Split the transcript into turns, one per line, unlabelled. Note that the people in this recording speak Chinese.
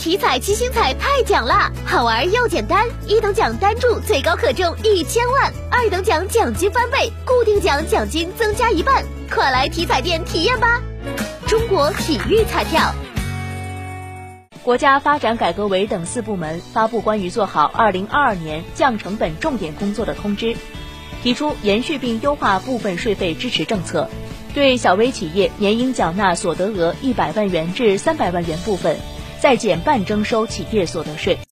体彩七星彩太奖啦，好玩又简单，一等奖单注最高可中一千万，二等奖奖金翻倍，固定奖奖金增加一半，快来体彩店体验吧！中国体育彩票。
国家发展改革委等四部门发布关于做好二零二二年降成本重点工作的通知，提出延续并优化部分税费支持政策，对小微企业年应缴纳所得额一百万元至三百万元部分，再减半征收企业所得税。